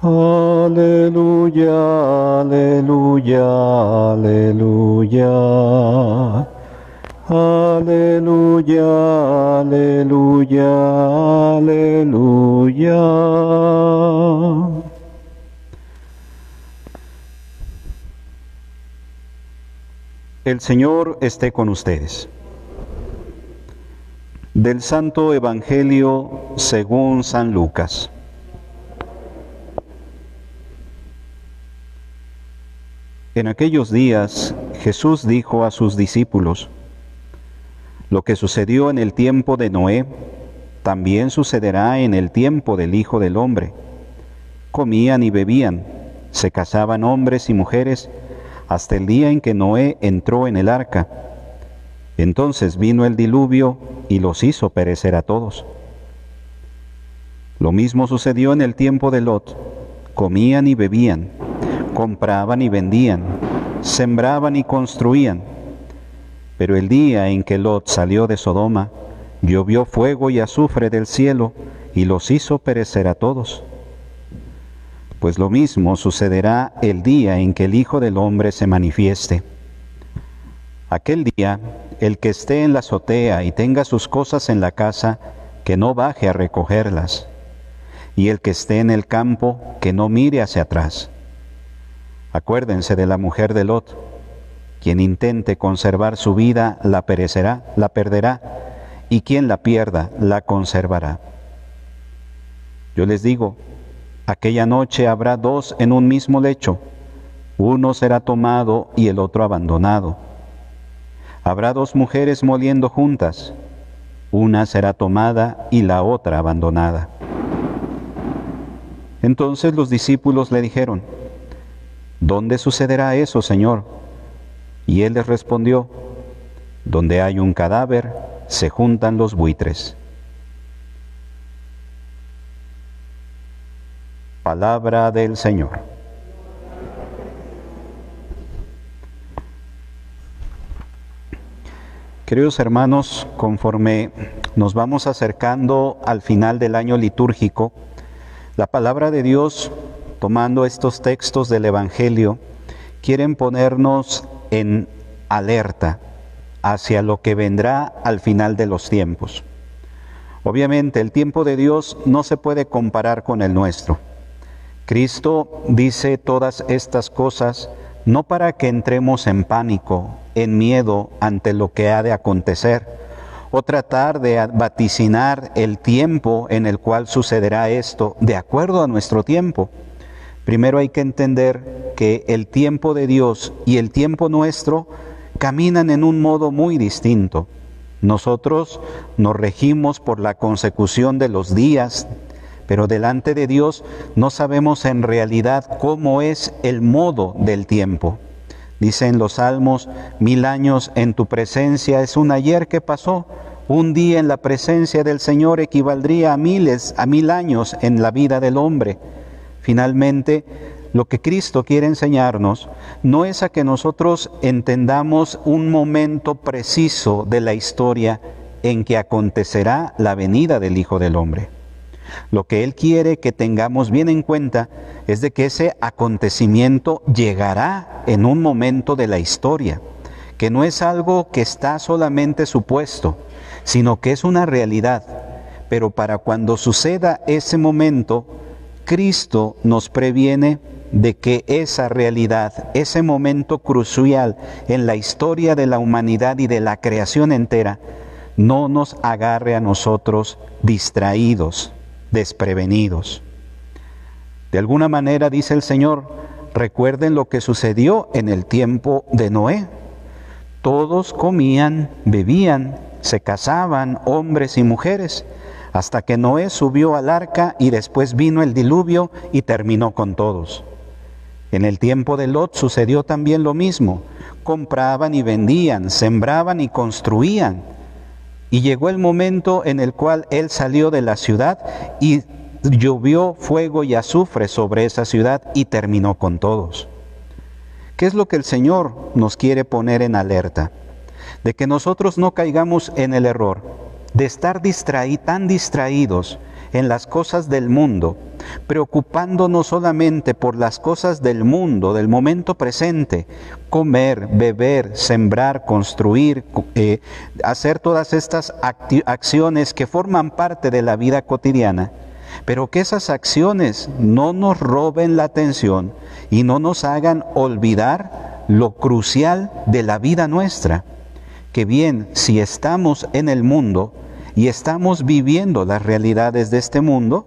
Aleluya, aleluya, aleluya. Aleluya, aleluya, aleluya. El Señor esté con ustedes. Del Santo Evangelio según San Lucas. En aquellos días Jesús dijo a sus discípulos, lo que sucedió en el tiempo de Noé, también sucederá en el tiempo del Hijo del Hombre. Comían y bebían, se casaban hombres y mujeres, hasta el día en que Noé entró en el arca. Entonces vino el diluvio y los hizo perecer a todos. Lo mismo sucedió en el tiempo de Lot. Comían y bebían compraban y vendían, sembraban y construían. Pero el día en que Lot salió de Sodoma, llovió fuego y azufre del cielo y los hizo perecer a todos. Pues lo mismo sucederá el día en que el Hijo del Hombre se manifieste. Aquel día, el que esté en la azotea y tenga sus cosas en la casa, que no baje a recogerlas, y el que esté en el campo, que no mire hacia atrás Acuérdense de la mujer de Lot. Quien intente conservar su vida la perecerá, la perderá, y quien la pierda la conservará. Yo les digo, aquella noche habrá dos en un mismo lecho, uno será tomado y el otro abandonado. Habrá dos mujeres moliendo juntas, una será tomada y la otra abandonada. Entonces los discípulos le dijeron, ¿Dónde sucederá eso, Señor? Y él les respondió, donde hay un cadáver, se juntan los buitres. Palabra del Señor. Queridos hermanos, conforme nos vamos acercando al final del año litúrgico, la palabra de Dios tomando estos textos del Evangelio, quieren ponernos en alerta hacia lo que vendrá al final de los tiempos. Obviamente el tiempo de Dios no se puede comparar con el nuestro. Cristo dice todas estas cosas no para que entremos en pánico, en miedo ante lo que ha de acontecer, o tratar de vaticinar el tiempo en el cual sucederá esto de acuerdo a nuestro tiempo. Primero hay que entender que el tiempo de Dios y el tiempo nuestro caminan en un modo muy distinto. Nosotros nos regimos por la consecución de los días, pero delante de Dios no sabemos en realidad cómo es el modo del tiempo. Dice en los Salmos, mil años en tu presencia es un ayer que pasó, un día en la presencia del Señor equivaldría a miles, a mil años en la vida del hombre. Finalmente, lo que Cristo quiere enseñarnos no es a que nosotros entendamos un momento preciso de la historia en que acontecerá la venida del Hijo del Hombre. Lo que Él quiere que tengamos bien en cuenta es de que ese acontecimiento llegará en un momento de la historia, que no es algo que está solamente supuesto, sino que es una realidad. Pero para cuando suceda ese momento, Cristo nos previene de que esa realidad, ese momento crucial en la historia de la humanidad y de la creación entera, no nos agarre a nosotros distraídos, desprevenidos. De alguna manera, dice el Señor, recuerden lo que sucedió en el tiempo de Noé. Todos comían, bebían, se casaban, hombres y mujeres, hasta que Noé subió al arca y después vino el diluvio y terminó con todos. En el tiempo de Lot sucedió también lo mismo. Compraban y vendían, sembraban y construían. Y llegó el momento en el cual él salió de la ciudad y llovió fuego y azufre sobre esa ciudad y terminó con todos. ¿Qué es lo que el Señor nos quiere poner en alerta? De que nosotros no caigamos en el error de estar distraí, tan distraídos en las cosas del mundo, preocupándonos solamente por las cosas del mundo, del momento presente, comer, beber, sembrar, construir, eh, hacer todas estas acciones que forman parte de la vida cotidiana, pero que esas acciones no nos roben la atención y no nos hagan olvidar lo crucial de la vida nuestra, que bien si estamos en el mundo y estamos viviendo las realidades de este mundo,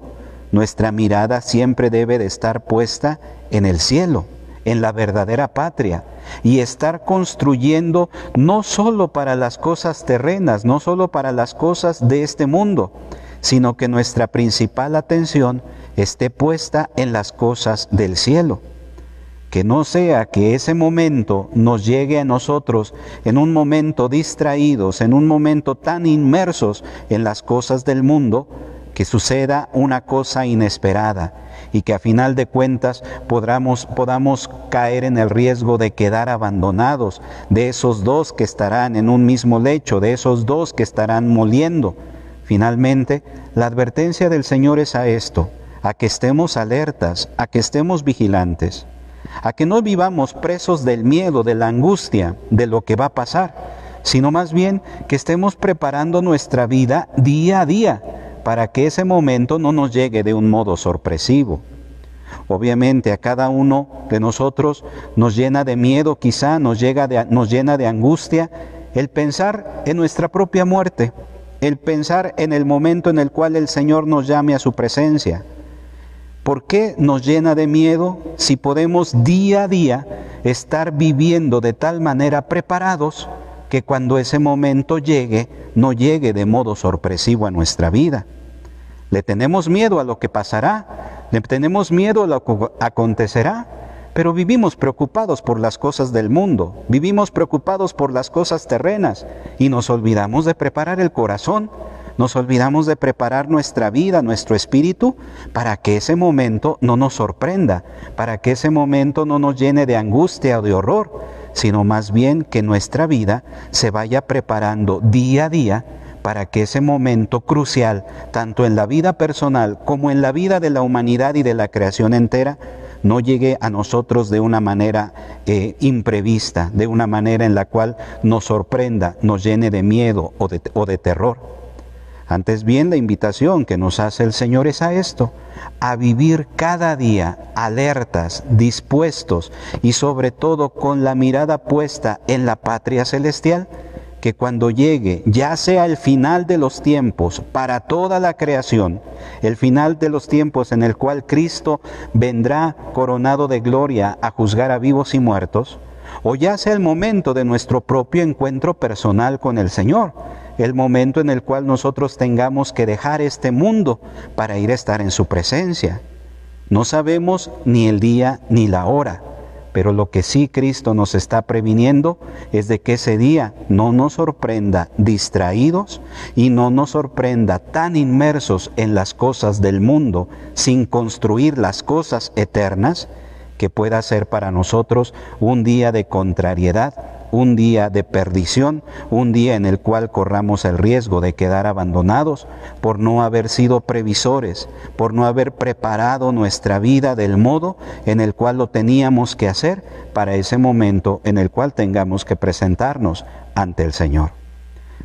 nuestra mirada siempre debe de estar puesta en el cielo, en la verdadera patria, y estar construyendo no solo para las cosas terrenas, no solo para las cosas de este mundo, sino que nuestra principal atención esté puesta en las cosas del cielo. Que no sea que ese momento nos llegue a nosotros en un momento distraídos, en un momento tan inmersos en las cosas del mundo, que suceda una cosa inesperada y que a final de cuentas podamos, podamos caer en el riesgo de quedar abandonados de esos dos que estarán en un mismo lecho, de esos dos que estarán moliendo. Finalmente, la advertencia del Señor es a esto, a que estemos alertas, a que estemos vigilantes, a que no vivamos presos del miedo, de la angustia, de lo que va a pasar, sino más bien que estemos preparando nuestra vida día a día para que ese momento no nos llegue de un modo sorpresivo. Obviamente a cada uno de nosotros nos llena de miedo, quizá nos, llega nos llena de angustia el pensar en nuestra propia muerte, el pensar en el momento en el cual el Señor nos llame a su presencia. ¿Por qué nos llena de miedo si podemos día a día estar viviendo de tal manera preparados que cuando ese momento llegue, no llegue de modo sorpresivo a nuestra vida. Le tenemos miedo a lo que pasará, le tenemos miedo a lo que acontecerá, pero vivimos preocupados por las cosas del mundo, vivimos preocupados por las cosas terrenas y nos olvidamos de preparar el corazón, nos olvidamos de preparar nuestra vida, nuestro espíritu, para que ese momento no nos sorprenda, para que ese momento no nos llene de angustia o de horror, sino más bien que nuestra vida se vaya preparando día a día para que ese momento crucial, tanto en la vida personal como en la vida de la humanidad y de la creación entera, no llegue a nosotros de una manera eh, imprevista, de una manera en la cual nos sorprenda, nos llene de miedo o de, o de terror. Antes bien, la invitación que nos hace el Señor es a esto, a vivir cada día alertas, dispuestos y sobre todo con la mirada puesta en la patria celestial, que cuando llegue, ya sea el final de los tiempos para toda la creación, el final de los tiempos en el cual Cristo vendrá coronado de gloria a juzgar a vivos y muertos, o ya sea el momento de nuestro propio encuentro personal con el Señor, el momento en el cual nosotros tengamos que dejar este mundo para ir a estar en su presencia. No sabemos ni el día ni la hora, pero lo que sí Cristo nos está previniendo es de que ese día no nos sorprenda distraídos y no nos sorprenda tan inmersos en las cosas del mundo sin construir las cosas eternas que pueda ser para nosotros un día de contrariedad un día de perdición, un día en el cual corramos el riesgo de quedar abandonados por no haber sido previsores, por no haber preparado nuestra vida del modo en el cual lo teníamos que hacer para ese momento en el cual tengamos que presentarnos ante el Señor.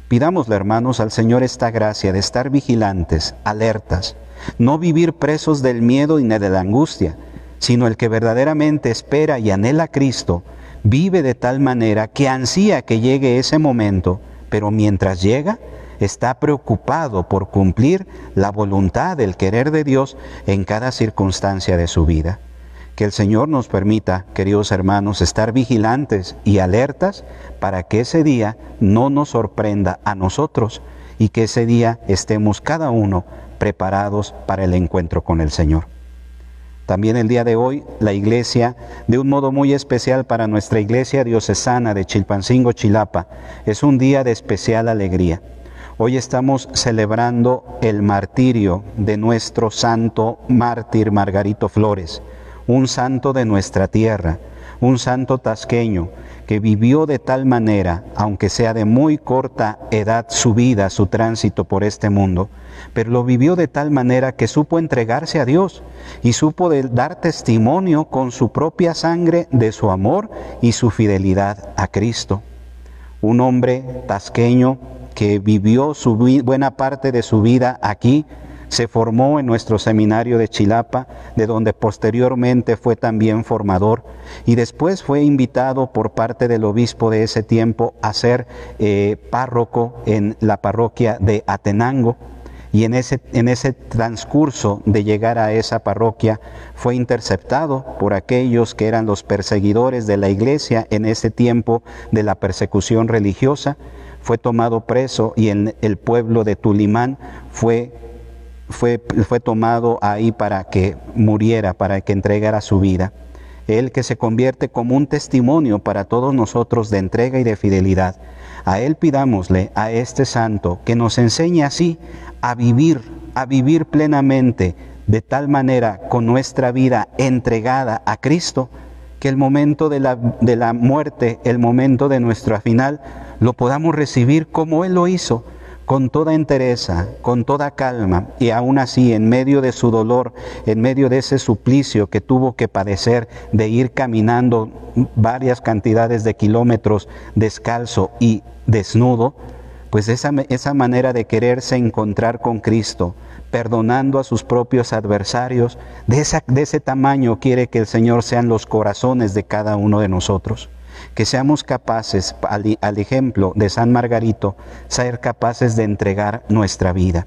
Pidámosle, hermanos, al Señor esta gracia de estar vigilantes, alertas, no vivir presos del miedo y de la angustia, sino el que verdaderamente espera y anhela a Cristo, vive de tal manera que ansía que llegue ese momento, pero mientras llega, está preocupado por cumplir la voluntad, el querer de Dios en cada circunstancia de su vida. Que el Señor nos permita, queridos hermanos, estar vigilantes y alertas para que ese día no nos sorprenda a nosotros y que ese día estemos cada uno preparados para el encuentro con el Señor. También el día de hoy la iglesia, de un modo muy especial para nuestra iglesia diocesana de Chilpancingo, Chilapa, es un día de especial alegría. Hoy estamos celebrando el martirio de nuestro santo mártir Margarito Flores, un santo de nuestra tierra, un santo tasqueño que vivió de tal manera, aunque sea de muy corta edad su vida, su tránsito por este mundo, pero lo vivió de tal manera que supo entregarse a Dios y supo dar testimonio con su propia sangre de su amor y su fidelidad a Cristo. Un hombre tasqueño que vivió su buena parte de su vida aquí, se formó en nuestro seminario de Chilapa, de donde posteriormente fue también formador, y después fue invitado por parte del obispo de ese tiempo a ser eh, párroco en la parroquia de Atenango. Y en ese, en ese transcurso de llegar a esa parroquia fue interceptado por aquellos que eran los perseguidores de la iglesia en ese tiempo de la persecución religiosa. Fue tomado preso y en el pueblo de Tulimán fue fue, fue tomado ahí para que muriera, para que entregara su vida. Él que se convierte como un testimonio para todos nosotros de entrega y de fidelidad. A Él pidámosle, a este santo, que nos enseñe así a vivir, a vivir plenamente, de tal manera con nuestra vida entregada a Cristo, que el momento de la, de la muerte, el momento de nuestra final, lo podamos recibir como Él lo hizo con toda entereza, con toda calma, y aún así en medio de su dolor, en medio de ese suplicio que tuvo que padecer de ir caminando varias cantidades de kilómetros descalzo y desnudo, pues esa, esa manera de quererse encontrar con Cristo, perdonando a sus propios adversarios, de, esa, de ese tamaño quiere que el Señor sean los corazones de cada uno de nosotros que seamos capaces, al, ejemplo de San Margarito, ser capaces de entregar nuestra vida.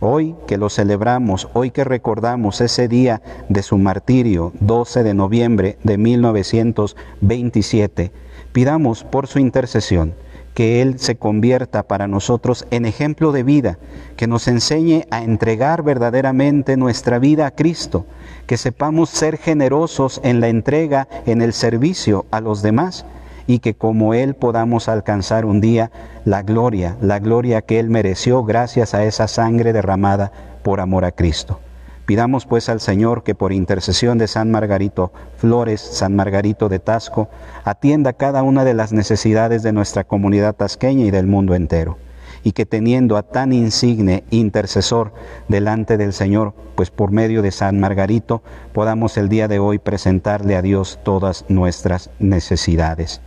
Hoy que lo celebramos, hoy que recordamos ese día de su martirio, 12 de noviembre de 1927, pidamos por su intercesión que Él se convierta para nosotros en ejemplo de vida, que nos enseñe a entregar verdaderamente nuestra vida a Cristo, que sepamos ser generosos en la entrega, en el servicio a los demás y que como Él podamos alcanzar un día la gloria, la gloria que Él mereció gracias a esa sangre derramada por amor a Cristo. Pidamos pues al Señor que por intercesión de San Margarito Flores, San Margarito de Tasco, atienda cada una de las necesidades de nuestra comunidad tasqueña y del mundo entero. Y que teniendo a tan insigne intercesor delante del Señor, pues por medio de San Margarito, podamos el día de hoy presentarle a Dios todas nuestras necesidades.